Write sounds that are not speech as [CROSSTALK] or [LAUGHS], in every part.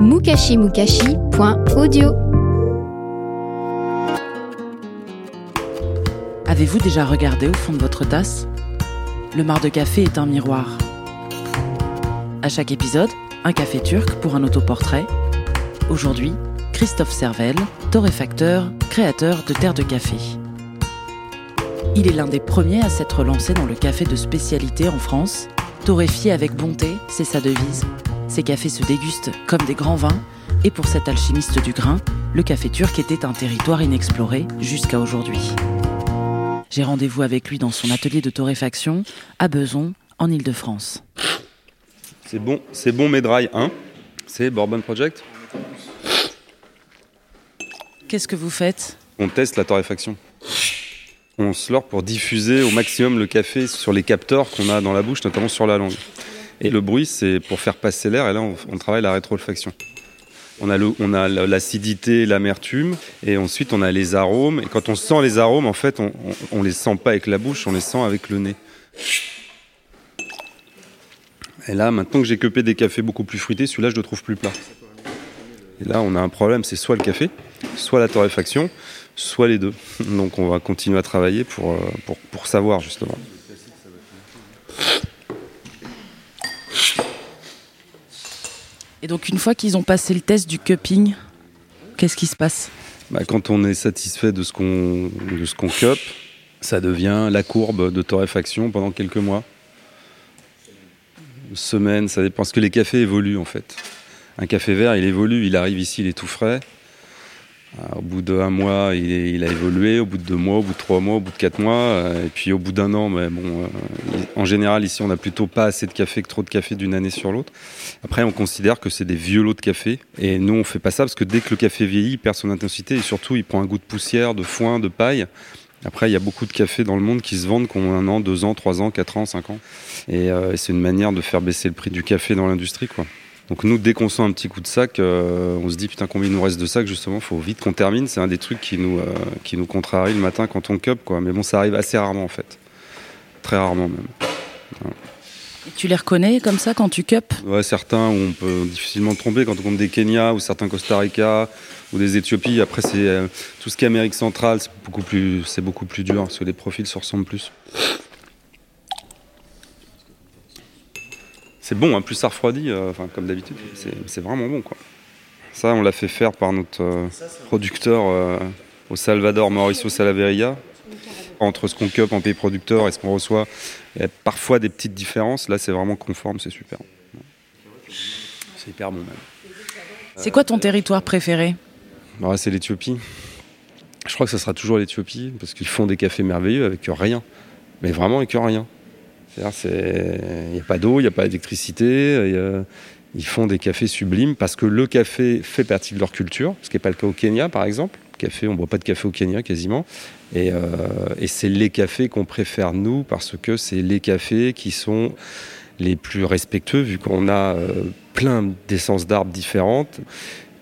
mukashimukashi.audio Avez-vous déjà regardé au fond de votre tasse? Le mar de café est un miroir. À chaque épisode, un café turc pour un autoportrait. Aujourd'hui, Christophe Servel, torréfacteur, créateur de Terre de Café. Il est l'un des premiers à s'être lancé dans le café de spécialité en France. Torréfié avec bonté, c'est sa devise. Ses cafés se dégustent comme des grands vins, et pour cet alchimiste du grain, le café turc était un territoire inexploré jusqu'à aujourd'hui. J'ai rendez-vous avec lui dans son atelier de torréfaction à Beson, en Île-de-France. C'est bon, c'est bon Medrai 1. C'est Bourbon Project? Qu'est-ce que vous faites? On teste la torréfaction. On se leurre pour diffuser au maximum le café sur les capteurs qu'on a dans la bouche, notamment sur la langue. Et le bruit, c'est pour faire passer l'air, et là, on, travaille la rétro-olfaction. On a on a la- l'acidité, l'amertume, et ensuite on a les arômes. Et quand on sent les arômes, en fait, on, on, on les sent pas avec la bouche, on les sent avec le nez. Et là, maintenant que j'ai cupé des cafés beaucoup plus fruités, celui-là, je le trouve plus plat. Et là, on a un problème, c'est soit le café, soit la torréfaction, soit les deux. Donc on va continuer à travailler pour, euh, pour, pour savoir justement. Et donc une fois qu'ils ont passé le test du cupping, qu'est-ce qui se passe Bah, quand on est satisfait de ce qu'on qu'on cup, ça devient la courbe de torréfaction pendant quelques mois. Semaines, ça dépend. Parce que les cafés évoluent en fait. Un café vert, il évolue, il arrive ici, il est tout frais. Alors, au bout d'un mois, il, a évolué. Au bout de deux mois, au bout de trois mois, au bout de quatre mois, euh, et puis au bout d'un an, mais bon, euh, en général ici, on n'a plutôt pas assez de café que trop de café d'une année sur l'autre. Après, on considère que c'est des vieux lots de café, et nous, on fait pas ça parce que dès que le café vieillit, il perd son intensité et surtout, il prend un goût de poussière, de foin, de paille. Après, il y a beaucoup de cafés dans le monde qui se vendent, qui ont un an, deux ans, trois ans, quatre ans, cinq ans. Et, euh, et c'est une manière de faire baisser le prix du café dans l'industrie, quoi. Donc nous, dès qu'on sent un petit coup de sac, euh, on se dit putain combien il nous reste de sac justement, faut vite qu'on termine. C'est un des trucs qui nous euh, qui nous contrarie le matin quand on cup quoi. Mais bon, ça arrive assez rarement en fait, très rarement même. Et Tu les reconnais comme ça quand tu cup? Ouais, certains où on peut difficilement tromper quand on compte des Kenya ou certains Costa Rica ou des Éthiopies. Après, c'est euh, tout ce qui est Amérique centrale, c'est beaucoup plus c'est beaucoup plus dur parce que les profils se ressemblent plus. C'est bon, hein, plus ça refroidit, euh, enfin, comme d'habitude, c'est vraiment bon. Quoi. Ça, on l'a fait faire par notre euh, producteur euh, au Salvador, Mauricio Salaveria. Entre ce qu'on cup en pays producteur et ce qu'on reçoit, il y a parfois des petites différences. Là, c'est vraiment conforme, c'est super. C'est hyper bon même. C'est quoi ton territoire préféré? Ouais, c'est l'Éthiopie. Je crois que ça sera toujours l'Éthiopie parce qu'ils font des cafés merveilleux avec rien. Mais vraiment avec rien. Il n'y a pas d'eau, il n'y a pas d'électricité. Ils font des cafés sublimes parce que le café fait partie de leur culture, ce qui n'est pas le cas au Kenya par exemple. Café, on ne boit pas de café au Kenya quasiment. Et, euh, et c'est les cafés qu'on préfère nous parce que c'est les cafés qui sont les plus respectueux vu qu'on a euh, plein d'essences d'arbres différentes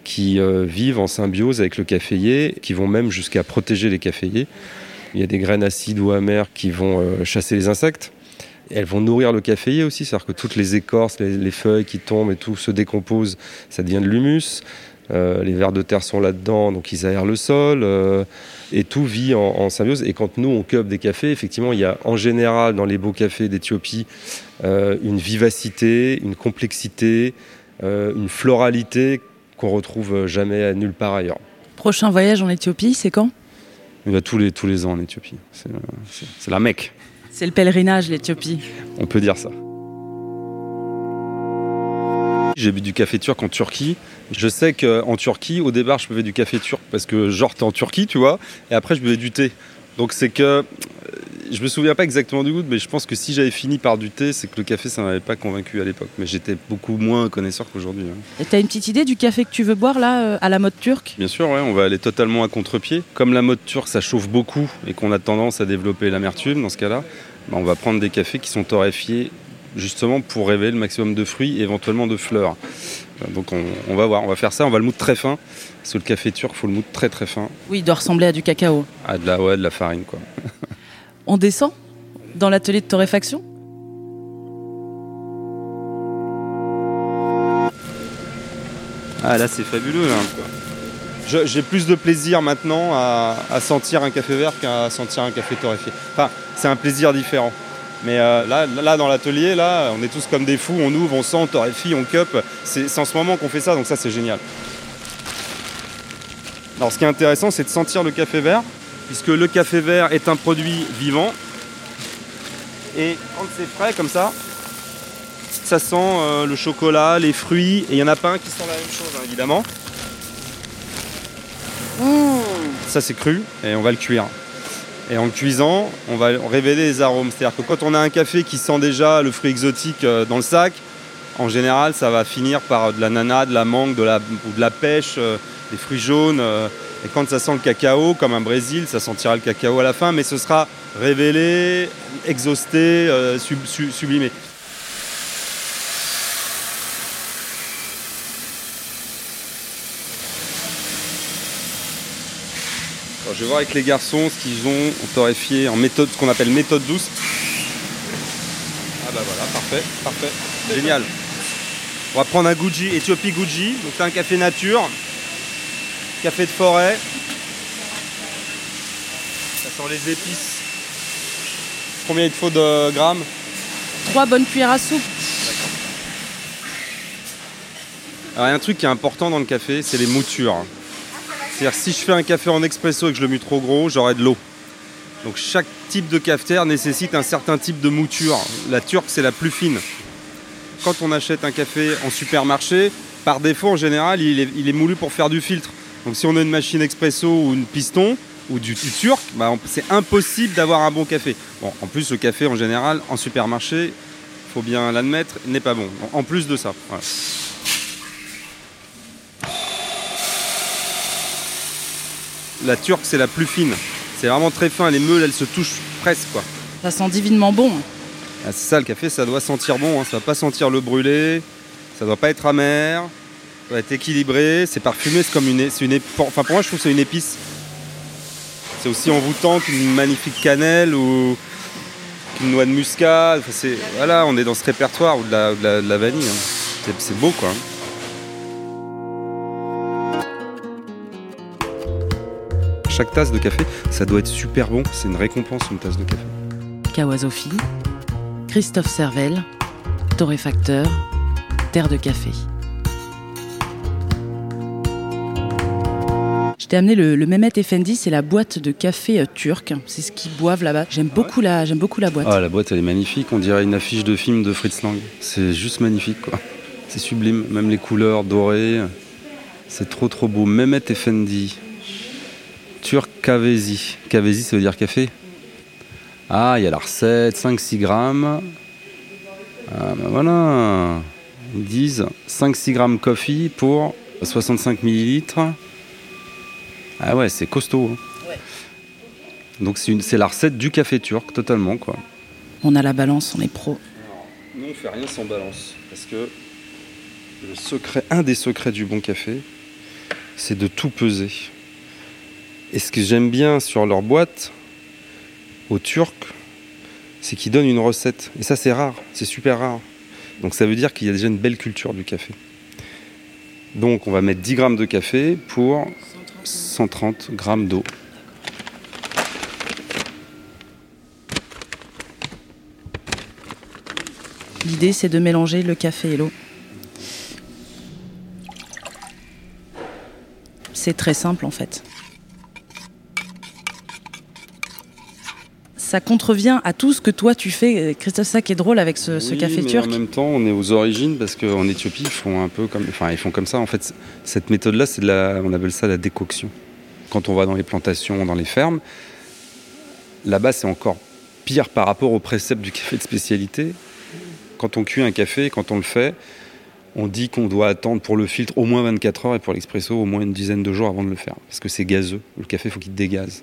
qui euh, vivent en symbiose avec le caféier, qui vont même jusqu'à protéger les caféiers. Il y a des graines acides ou amères qui vont chasser les insectes. Elles vont nourrir le caféier aussi, c'est-à-dire que toutes les écorces, les, les feuilles qui tombent et tout se décomposent, ça devient de l'humus. Euh, les vers de terre sont là-dedans, donc ils aèrent le sol. euh, et tout vit en, en symbiose. Et quand nous, on cueille des cafés, effectivement, il y a en général dans les beaux cafés d'Éthiopie euh, une vivacité, une complexité, euh, une floralité qu'on retrouve jamais à nulle part ailleurs. Prochain voyage en Éthiopie, c'est quand? Il va tous les, tous les ans en Éthiopie. C'est la Mecque, C'est le pèlerinage, l'Éthiopie. on peut dire ça. J'ai bu du café turc en Turquie. Je sais qu'en Turquie, au départ, je buvais du café turc parce que genre t'es en Turquie, tu vois, et après je buvais du thé. Donc c'est que je me souviens pas exactement du goût, mais je pense que si j'avais fini par du thé, c'est que le café, ça m'avait pas convaincu à l'époque. Mais j'étais beaucoup moins connaisseur qu'aujourd'hui. hein. Et t'as une petite idée du café que tu veux boire là, euh, à la mode turque? Bien sûr, ouais, on va aller totalement à contre-pied. Comme la mode turque, ça chauffe beaucoup et qu'on a tendance à développer l'amertume dans ce cas-là, bah, on va prendre des cafés qui sont torréfiés justement pour révéler le maximum de fruits et éventuellement de fleurs. Euh, Donc on, on va voir, on va faire ça, on va le moudre très fin, parce que le café turc, faut le moudre très très fin, Oui, il doit ressembler à du cacao. de la, ouais, de la farine quoi. [LAUGHS] On descend dans l'atelier de torréfaction? Ah là c'est fabuleux J'ai plus de plaisir maintenant à, sentir un café vert qu'à sentir un café torréfié. Enfin, c'est un plaisir différent. Mais euh, là, là, dans l'atelier, là, on est tous comme des fous, on ouvre, on sent, on torréfie, on cup. C'est en ce moment qu'on fait ça, donc ça c'est génial. Alors ce qui est intéressant, c'est de sentir le café vert, puisque le café vert est un produit vivant. Et quand c'est frais comme ça, ça sent euh, le chocolat, les fruits, et il n'y en a pas un qui sent la même chose, hein, évidemment. Ça c'est cru, et on va le cuire. Et en le cuisant, on va révéler les arômes. C'est-à-dire que quand on a un café qui sent déjà le fruit exotique euh, dans le sac, en général, ça va finir par de la nana, de la mangue, de la, ou de la pêche, euh, des fruits jaunes. Et quand ça sent le cacao, comme un Brésil, ça sentira le cacao à la fin, mais ce sera révélé, exhausté, euh, sub- su- sublimé. Alors, je vais voir avec les garçons ce qu'ils ont torréfié en méthode, ce qu'on appelle méthode douce. Ah bah voilà, parfait, parfait, génial. On va prendre un Gucci, Ethiopie Gucci, donc c'est un café nature, café de forêt. Ça sent les épices. Combien il te faut de grammes Trois bonnes cuillères à soupe. Alors il y a un truc qui est important dans le café, c'est les moutures. C'est-à-dire si je fais un café en expresso et que je le mue trop gros, j'aurai de l'eau. Donc chaque type de cafetière nécessite un certain type de mouture. La turque, c'est la plus fine. Quand on achète un café en supermarché, par défaut, en général, il est, il est moulu pour faire du filtre. Donc si on a une machine expresso ou une piston ou du, du turc, bah, c'est impossible d'avoir un bon café. Bon, en plus, le café, en général, en supermarché, faut bien l'admettre, n'est pas bon. En plus de ça. voilà. La turque, c'est la plus fine. C'est vraiment très fin. Les meules, elles se touchent presque, quoi. Ça sent divinement bon. Ah, c'est ça, le café, ça doit sentir bon. Hein. Ça va pas sentir le brûlé. Ça doit pas être amer. Être équilibré. C'est parfumé. C'est comme une, c'est une, enfin pour moi, je trouve c'est une épice. C'est aussi envoûtant qu'une magnifique cannelle ou qu'une noix de muscade. C'est, voilà, on est dans ce répertoire ou de la, vanille. hein. C'est, beau, quoi. Chaque tasse de café, ça doit être super bon. C'est une récompense, une tasse de café. Kawasofi, Christophe Servel, torréfacteur, terre de café. Je t'ai amené le, le Mehmet Effendi, c'est la boîte de café euh, turc. C'est ce qu'ils boivent là-bas. J'aime beaucoup, la, j'aime beaucoup la boîte. Ah, la boîte, elle est magnifique. On dirait une affiche de film de Fritz Lang. C'est juste magnifique, quoi. C'est sublime. Même les couleurs dorées. C'est trop, trop beau. Mehmet Effendi. Turc Kavezi. Kavezi, ça veut dire café Ah, il y a la recette. 5-6 grammes. Ah, ben voilà. Ils disent 5-6 grammes coffee pour 65 millilitres. Ah ouais, c'est costaud. hein. Donc c'est une- c'est la recette du café turc, totalement, quoi. On a la balance, on est pro. Nous, on fait rien sans balance. Parce que le secret, un des secrets du bon café, c'est de tout peser. Et ce que j'aime bien sur leur boîte, aux Turcs, c'est qu'ils donnent une recette. Et ça, c'est rare. C'est super rare. Donc ça veut dire qu'il y a déjà une belle culture du café. Donc on va mettre 10 grammes de café pour 130 grammes d'eau. L'idée, c'est de mélanger le café et l'eau. C'est très simple en fait. Ça contrevient à tout ce que toi tu fais, Christophe. Ça qui est drôle avec ce, café mais turc. En même temps, on est aux origines parce qu'en Éthiopie, ils font un peu comme, enfin, ils font comme ça. En fait, cette méthode-là, c'est de la, on appelle ça la décoction. Quand on va dans les plantations, dans les fermes, là-bas, c'est encore pire par rapport au précepte du café de spécialité. Quand on cuit un café, quand on le fait, on dit qu'on doit attendre pour le filtre au moins 24 heures et pour l'expresso au moins une dizaine de jours avant de le faire. Parce que c'est gazeux. Le café, il faut qu'il dégaze.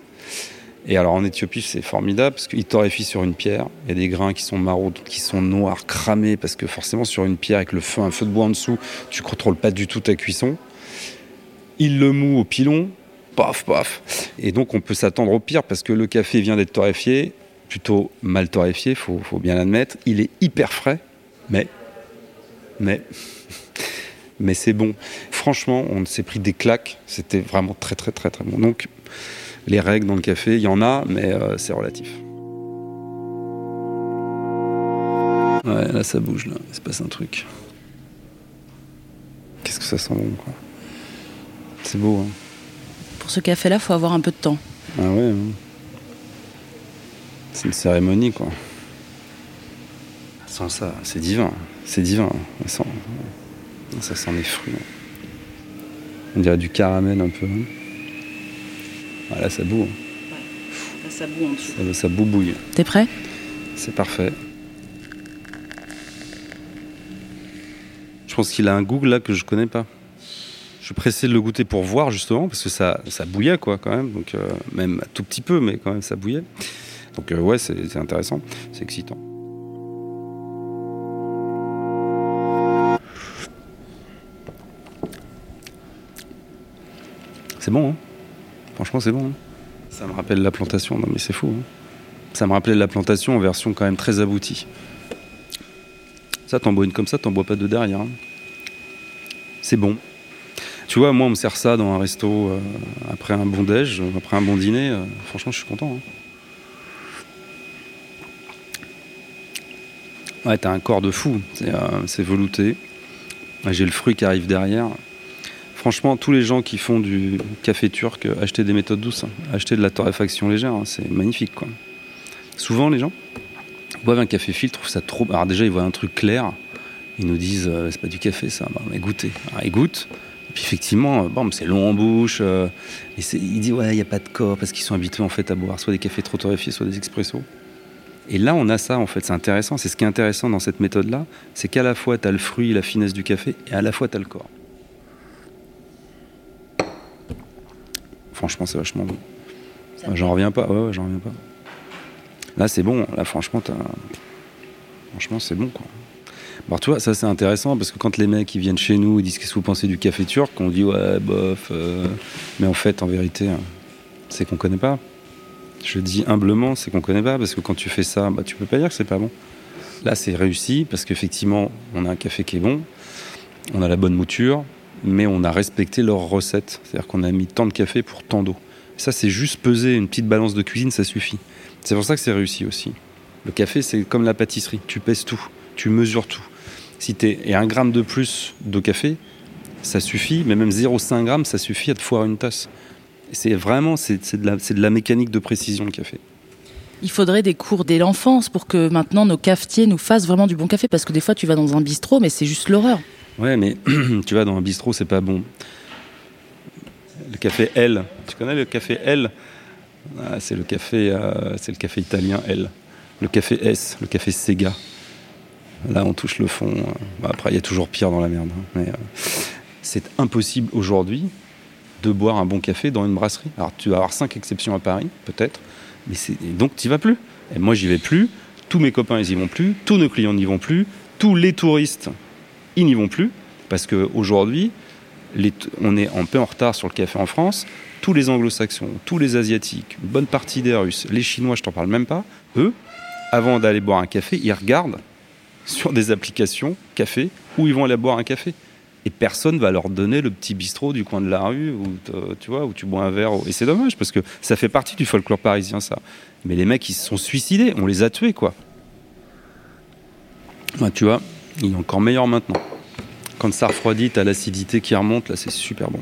Et alors en Éthiopie, c'est formidable parce qu'il torréfie sur une pierre. Il y a des grains qui sont marauds, qui sont noirs, cramés, parce que forcément sur une pierre avec le feu, un feu de bois en dessous, tu contrôles pas du tout ta cuisson. Il le moue au pilon, paf, paf. Et donc on peut s'attendre au pire parce que le café vient d'être torréfié, plutôt mal torréfié, faut, faut bien l'admettre. Il est hyper frais, mais, mais, [LAUGHS] mais c'est bon. Franchement, on s'est pris des claques. C'était vraiment très, très, très, très bon. Donc les règles dans le café, il y en a, mais euh, c'est relatif. Ouais, là ça bouge, là. Il se passe un truc. Qu'est-ce que ça sent bon, quoi. C'est beau, hein. Pour ce café-là, faut avoir un peu de temps. Ah ouais. hein. C'est une cérémonie, quoi. Sans ça, c'est divin. C'est divin. Ça sent, ça sent les fruits. On dirait du caramel un peu. hein. Ah, là, ça boue. hein. ça boue en dessous. Ça, ça boubouille. T'es prêt? C'est parfait. Je pense qu'il a un goût là que je connais pas. Je suis pressé de le goûter pour voir justement parce que ça, ça bouillait quoi quand même. Donc euh, même un tout petit peu, mais quand même ça bouillait. Donc euh, ouais, c'est c'est intéressant, c'est excitant. C'est bon, hein? Franchement, c'est bon. hein ça me rappelle la plantation. Non mais c'est fou. hein ça me rappelait la plantation en version quand même très aboutie. Ça, t'en bois une comme ça, t'en bois pas deux derrière. hein. C'est bon. Tu vois, moi, on me sert ça dans un resto euh, après un bon déj, euh, après un bon dîner. euh, franchement, je suis content. Ouais, t'as un corps de fou. C'est euh, velouté. J'ai le fruit qui arrive derrière. Franchement, tous les gens qui font du café turc, achetez des méthodes douces, hein. de la torréfaction légère, hein. c'est magnifique. Souvent, les gens boivent un café filtre, trouvent ça trop. Alors, déjà, ils voient un truc clair, ils nous disent euh, c'est pas du café ça, mais goûtez. Alors, ils goûtent, et puis effectivement, euh, c'est long en bouche, euh, et ils disent ouais, il n'y a pas de corps, parce qu'ils sont habitués en fait à boire soit des cafés trop torréfiés, soit des expressos. Et là, on a ça en fait, c'est intéressant. C'est ce qui est intéressant dans cette méthode-là, c'est qu'à la fois tu as le fruit, la finesse du café, et à la fois tu as le corps. Franchement, c'est vachement bon. J'en reviens pas, ouais, ouais, j'en reviens pas. Là, c'est bon. Là, franchement, franchement, c'est bon, quoi. Bon, tu vois, ça c'est intéressant parce que quand les mecs ils viennent chez nous, ils disent qu'est-ce que vous pensez du café turc, on dit ouais, bof. euh, Mais en fait, en vérité, euh, c'est qu'on connaît pas. Je dis humblement, c'est qu'on connaît pas parce que quand tu fais ça, bah, tu peux pas dire que c'est pas bon. Là, c'est réussi parce qu'effectivement, on a un café qui est bon, on a la bonne mouture, mais on a respecté leur recette. C'est-à-dire qu'on a mis tant de café pour tant d'eau. Ça, c'est juste peser une petite balance de cuisine, ça suffit. C'est pour ça que c'est réussi aussi. Le café, c'est comme la pâtisserie. Tu pèses tout, tu mesures tout. Si t'es et un gramme de plus de café, ça suffit, mais même 0,5 grammes, ça suffit à te foirer une tasse. C'est vraiment, c'est de, la- de la mécanique de précision, le café. Il faudrait des cours dès l'enfance pour que maintenant nos cafetiers nous fassent vraiment du bon café. Parce que des fois, tu vas dans un bistrot, mais c'est juste l'horreur. Ouais, mais [CLEARS THROAT] tu vas dans un bistrot, c'est pas bon. Le café L, tu connais le café L? Ah, C'est le café, euh, le café italien L. Le café S, le café Sega. Là, on touche le fond. euh. Bah, après, il y a toujours pire dans la merde. hein. Euh, c'est impossible aujourd'hui de boire un bon café dans une brasserie. Alors, tu vas avoir cinq exceptions à Paris, peut-être, mais donc tu vas plus. Et moi, j'y vais plus. Tous mes copains, ils y vont plus. Tous nos clients n'y vont plus. Tous les touristes, ils n'y vont plus parce qu'aujourd'hui, on est un peu en retard sur le café en France. Tous les anglo-saxons, tous les asiatiques, une bonne partie des russes, les chinois, je t'en parle même pas, eux, avant d'aller boire un café, ils regardent sur des applications café où ils vont aller boire un café. Et personne va leur donner le petit bistrot du coin de la rue où, tu vois, où tu bois un verre. Et c'est dommage parce que ça fait partie du folklore parisien, ça. Mais les mecs, ils se sont suicidés. On les a tués, quoi. Ouais, tu vois, il est encore meilleur maintenant. Quand ça refroidit, t'as l'acidité qui remonte, là, c'est super bon.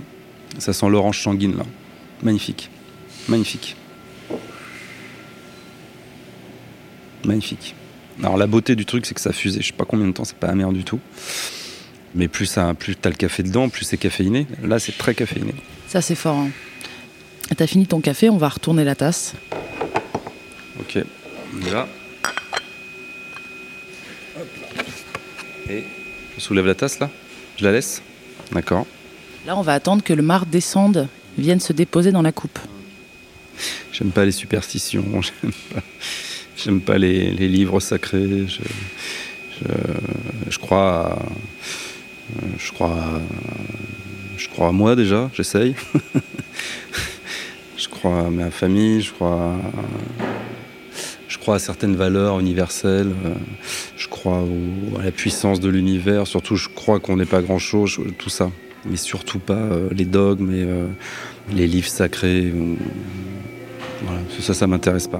Ça sent l'orange sanguine, là. Magnifique. Magnifique. Magnifique. Alors, la beauté du truc, c'est que ça fusait. Je sais pas combien de temps, c'est pas amer du tout. Mais plus, ça, plus t'as le café dedans, plus c'est caféiné. Là, c'est très caféiné. Ça, c'est fort. hein. T'as fini ton café, on va retourner la tasse. Ok. On y va. Et je soulève la tasse là Je la laisse D'accord. Là, on va attendre que le marc descende, vienne se déposer dans la coupe. J'aime pas les superstitions, [LAUGHS] j'aime pas, les, livres sacrés. Je, crois, à, je crois, je crois à moi déjà. J'essaye. [LAUGHS] je crois à ma famille. Je crois, je crois à certaines valeurs universelles. Crois à la puissance de l'univers. Surtout, je crois qu'on n'est pas grand chose. Tout ça mais surtout pas euh, les dogmes et euh, les livres sacrés. Ça, ça m'intéresse pas.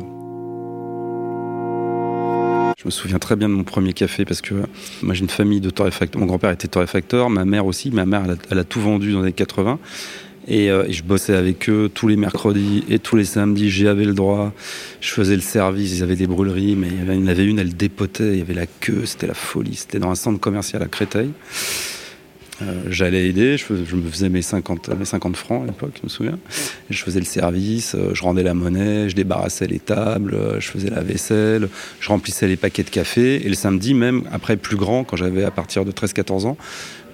Je me souviens très bien de mon premier café parce que moi j'ai une famille de torréfacteurs. Mon grand-père était torréfacteur, ma mère aussi. Ma mère, elle a, tout vendu dans les 80. Euh, et, je bossais avec eux tous les mercredis et tous les samedis. J'avais le droit. Je faisais le service. Ils avaient des brûleries, mais il y en avait une, elle dépotait. Il y avait la queue. C'était la folie. C'était dans un centre commercial à Créteil. Euh, j'allais aider, je, me faisais mes 50, mes 50 francs à l'époque, je me souviens. je faisais le service, euh, je rendais la monnaie, je débarrassais les tables, je faisais la vaisselle, je remplissais les paquets de café. Et le samedi, même après plus grand, quand j'avais à partir de 13-14 ans,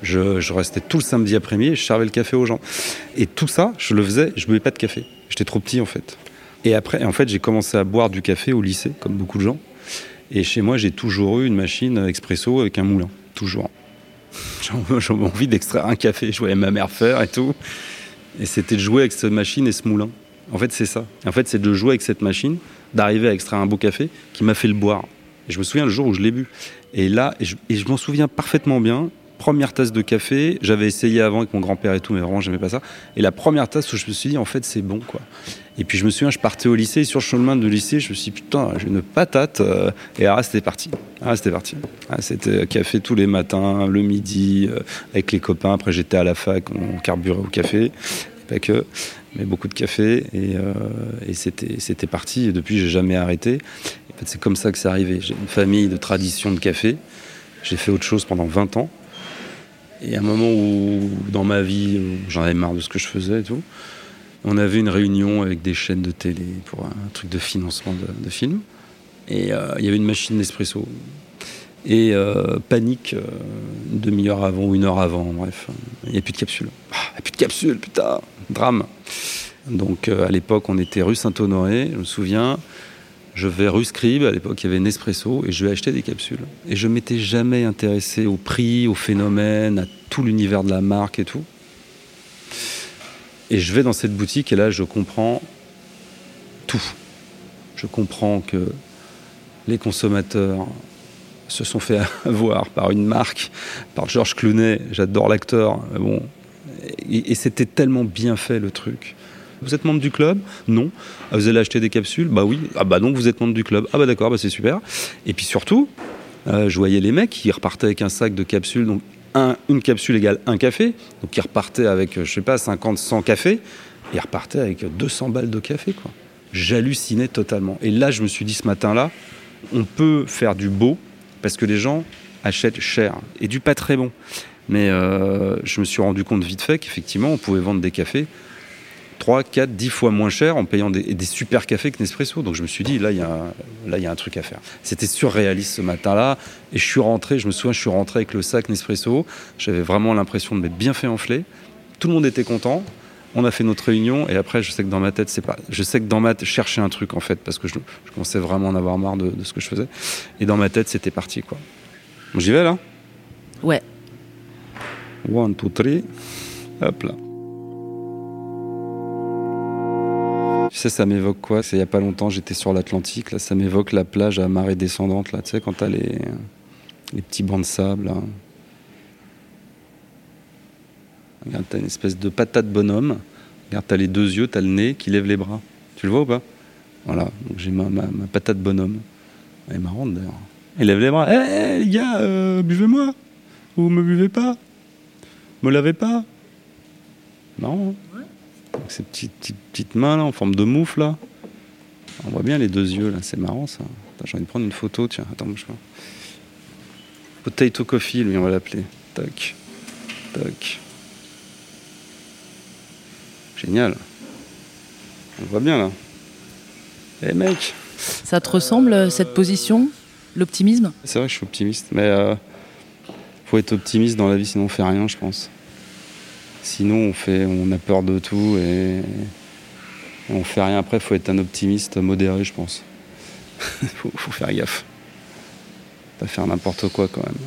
je, restais tout le samedi après-midi et je servais le café aux gens. Et tout ça, je le faisais, je buvais pas de café. J'étais trop petit en fait. Et après, en fait, j'ai commencé à boire du café au lycée, comme beaucoup de gens. Et chez moi, j'ai toujours eu une machine expresso avec un moulin, toujours. [LAUGHS] J'avais envie d'extraire un café, je voyais ma mère faire et tout. Et c'était de jouer avec cette machine et ce moulin. En fait, c'est ça. En fait, c'est de jouer avec cette machine, d'arriver à extraire un beau café qui m'a fait le boire. Et je me souviens le jour où je l'ai bu. Et là, et je m'en souviens parfaitement bien première tasse de café, j'avais essayé avant avec mon grand-père et tout, mais vraiment j'aimais pas ça. Et la première tasse où je me suis dit en fait c'est bon quoi. Et puis je me souviens, je partais au lycée et sur le chemin de lycée, je me suis dit putain, j'ai une patate. Euh, et ah c'était parti. Ah c'était parti. Ah, c'était café tous les matins, le midi, euh, avec les copains. Après j'étais à la fac, on carburait au café, pas que, mais beaucoup de café. Et, euh, c'était parti. Et depuis j'ai jamais arrêté. En fait, c'est comme ça que c'est arrivé. J'ai une famille de tradition de café. J'ai fait autre chose pendant 20 ans. Et à un moment où, dans ma vie, j'en avais marre de ce que je faisais et tout, on avait une réunion avec des chaînes de télé pour un truc de financement de, films. Et euh, il y avait une machine d'espresso. Et euh, panique, euh, une demi-heure avant ou une heure avant, bref, il n'y a plus de capsule. Ah, il n'y a plus de capsule, putain, drame. Donc à l'époque, on était rue Saint-Honoré, je me souviens. Je vais rue Scribe, à l'époque il y avait Nespresso, et je vais acheter des capsules. Et je m'étais jamais intéressé au prix, au phénomène, à tout l'univers de la marque et tout. Et je vais dans cette boutique et là je comprends tout. Je comprends que les consommateurs se sont fait [LAUGHS] avoir par une marque, par George Clooney, j'adore l'acteur, bon, et c'était tellement bien fait le truc. Vous êtes membre du club Non. Ah, vous allez acheter des capsules Bah oui. Ah bah donc vous êtes membre du club. Ah bah d'accord, bah c'est super. Et puis surtout, euh, je voyais les mecs qui repartaient avec un sac de capsules, donc une capsule égale un café, donc ils repartaient avec, je sais pas, 50, 100 cafés, ils repartaient avec 200 balles de café, quoi. J'hallucinais totalement. Et là, je me suis dit ce matin-là, on peut faire du beau, parce que les gens achètent cher, et du pas très bon. Mais euh, je me suis rendu compte vite fait qu'effectivement, on pouvait vendre des cafés 3, 4, 10 fois moins cher en payant des, super cafés que Nespresso. Donc je me suis dit, là, il y, a, un truc à faire. C'était surréaliste ce matin-là. Et je suis rentré, je me souviens, je suis rentré avec le sac Nespresso. J'avais vraiment l'impression de m'être bien fait enfler. Tout le monde était content. On a fait notre réunion et après, je sais que dans ma tête, c'est pas. Je sais que dans ma tête, je cherchais un truc en fait parce que je, commençais vraiment à en avoir marre de, ce que je faisais. Et dans ma tête, c'était parti quoi. J'y vais là? Ouais. One, two, three. Hop là. Tu sais, ça m'évoque quoi? C'est il y a pas longtemps, j'étais sur l'Atlantique. Ça m'évoque la plage à marée descendante. Là, tu sais, quand t'as les, les petits bancs de sable. Là. Regarde, t'as une espèce de patate bonhomme. Regarde, t'as les deux yeux, t'as le nez qui lève les bras. Tu le vois ou pas? Voilà, donc j'ai ma, ma, patate bonhomme. Elle est marrante d'ailleurs. Elle lève les bras. Hé, hey, les gars, euh, buvez-moi Ou me buvez pas Me lavez pas Marrant. Hein? Ces petites, petites, mains là, en forme de moufle là. On voit bien les deux yeux là, c'est marrant ça. J'ai envie de prendre une photo, tiens, attends, je vois. Potato Coffee, lui, on va l'appeler. Tac, tac. Génial. On voit bien là. Eh mec, Ça te ressemble, cette position L'optimisme? C'est vrai que je suis optimiste, mais euh, faut être optimiste dans la vie, sinon on fait rien, je pense. Sinon, on, fait, on a peur de tout et, on fait rien. Après, il faut être un optimiste modéré, je pense. [LAUGHS] faut, faut faire gaffe. Pas faire n'importe quoi quand même.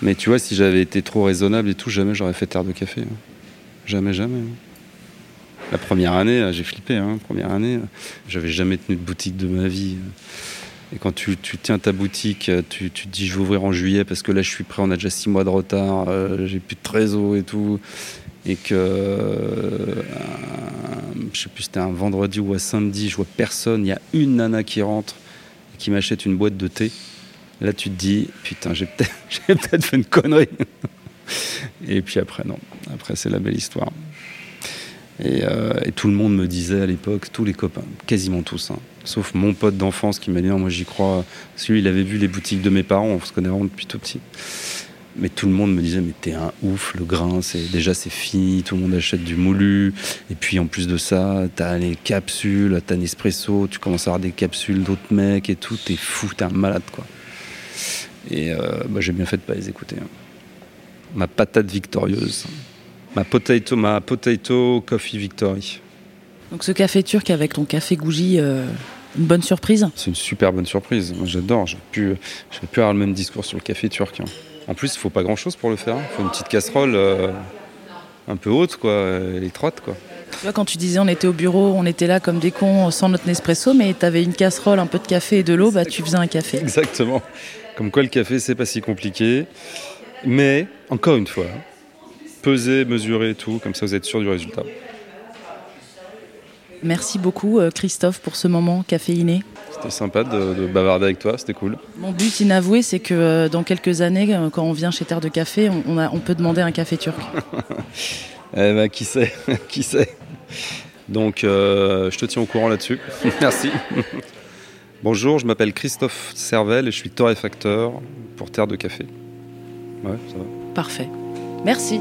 Mais tu vois, si j'avais été trop raisonnable et tout, jamais j'aurais fait terre de café. hein. Jamais, jamais. hein. La première année, j'ai flippé. Hein. Première année, j'avais jamais tenu de boutique de ma vie. Et quand tu, tiens ta boutique, tu, tu te dis je vais ouvrir en juillet parce que là je suis prêt, on a déjà six mois de retard, euh, j'ai plus de trésor et tout. Et que, euh, je sais plus, c'était un vendredi ou un samedi, je vois personne, il y a une nana qui rentre et qui m'achète une boîte de thé. Là tu te dis putain, j'ai peut-être [LAUGHS] fait une connerie. et puis après, non. Après, c'est la belle histoire. Et, euh, tout le monde me disait à l'époque, tous les copains, quasiment tous, hein, sauf mon pote d'enfance qui m'a dit, Non, moi j'y crois, parce que lui il avait vu les boutiques de mes parents, on se connaît vraiment depuis tout petit. Mais tout le monde me disait, mais t'es un ouf, le grain, c'est déjà c'est fini, tout le monde achète du moulu. Et puis en plus de ça, t'as les capsules, t'as Nespresso, tu commences à avoir des capsules d'autres mecs et tout, t'es fou, t'es un malade quoi. Et euh, bah, j'ai bien fait de pas les écouter. hein. Ma patate victorieuse. Ma potato, ma potato coffee victory. Donc ce café turc avec ton café Gouji, euh, une bonne surprise C'est une super bonne surprise. Moi, J'adore. J'aurais pu, pu avoir le même discours sur le café turc. hein. En plus, il faut pas grand chose pour le faire. Il faut une petite casserole euh, un peu haute, quoi, euh, étroite, quoi. Tu vois, quand tu disais on était au bureau, on était là comme des cons sans notre Nespresso, mais t'avais une casserole, un peu de café et de l'eau, bah tu faisais un café. Exactement. Comme quoi, le café, c'est pas si compliqué. Mais, encore une fois, peser, mesurer et tout, comme ça, vous êtes sûr du résultat. Merci beaucoup euh, Christophe pour ce moment caféiné. C'était sympa de, de bavarder avec toi, c'était cool. Mon but inavoué, c'est que euh, dans quelques années, euh, quand on vient chez Terre de Café, on, on a- on peut demander un café turc. [LAUGHS] Eh ben, qui sait, [LAUGHS] qui sait. Donc, euh, je te tiens au courant là-dessus. [LAUGHS] Merci. Bonjour, je m'appelle Christophe Servel et je suis torréfacteur pour Terre de Café. Ouais, ça va. Parfait. Merci.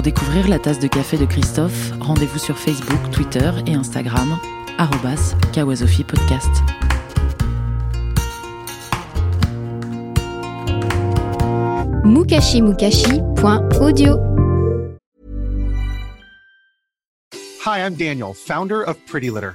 Pour découvrir la tasse de café de Christophe, rendez-vous sur Facebook, Twitter et Instagram, arrobas Kawasofi Podcast. mukashimukashi.audio. Hi, I'm Daniel, founder of Pretty Litter.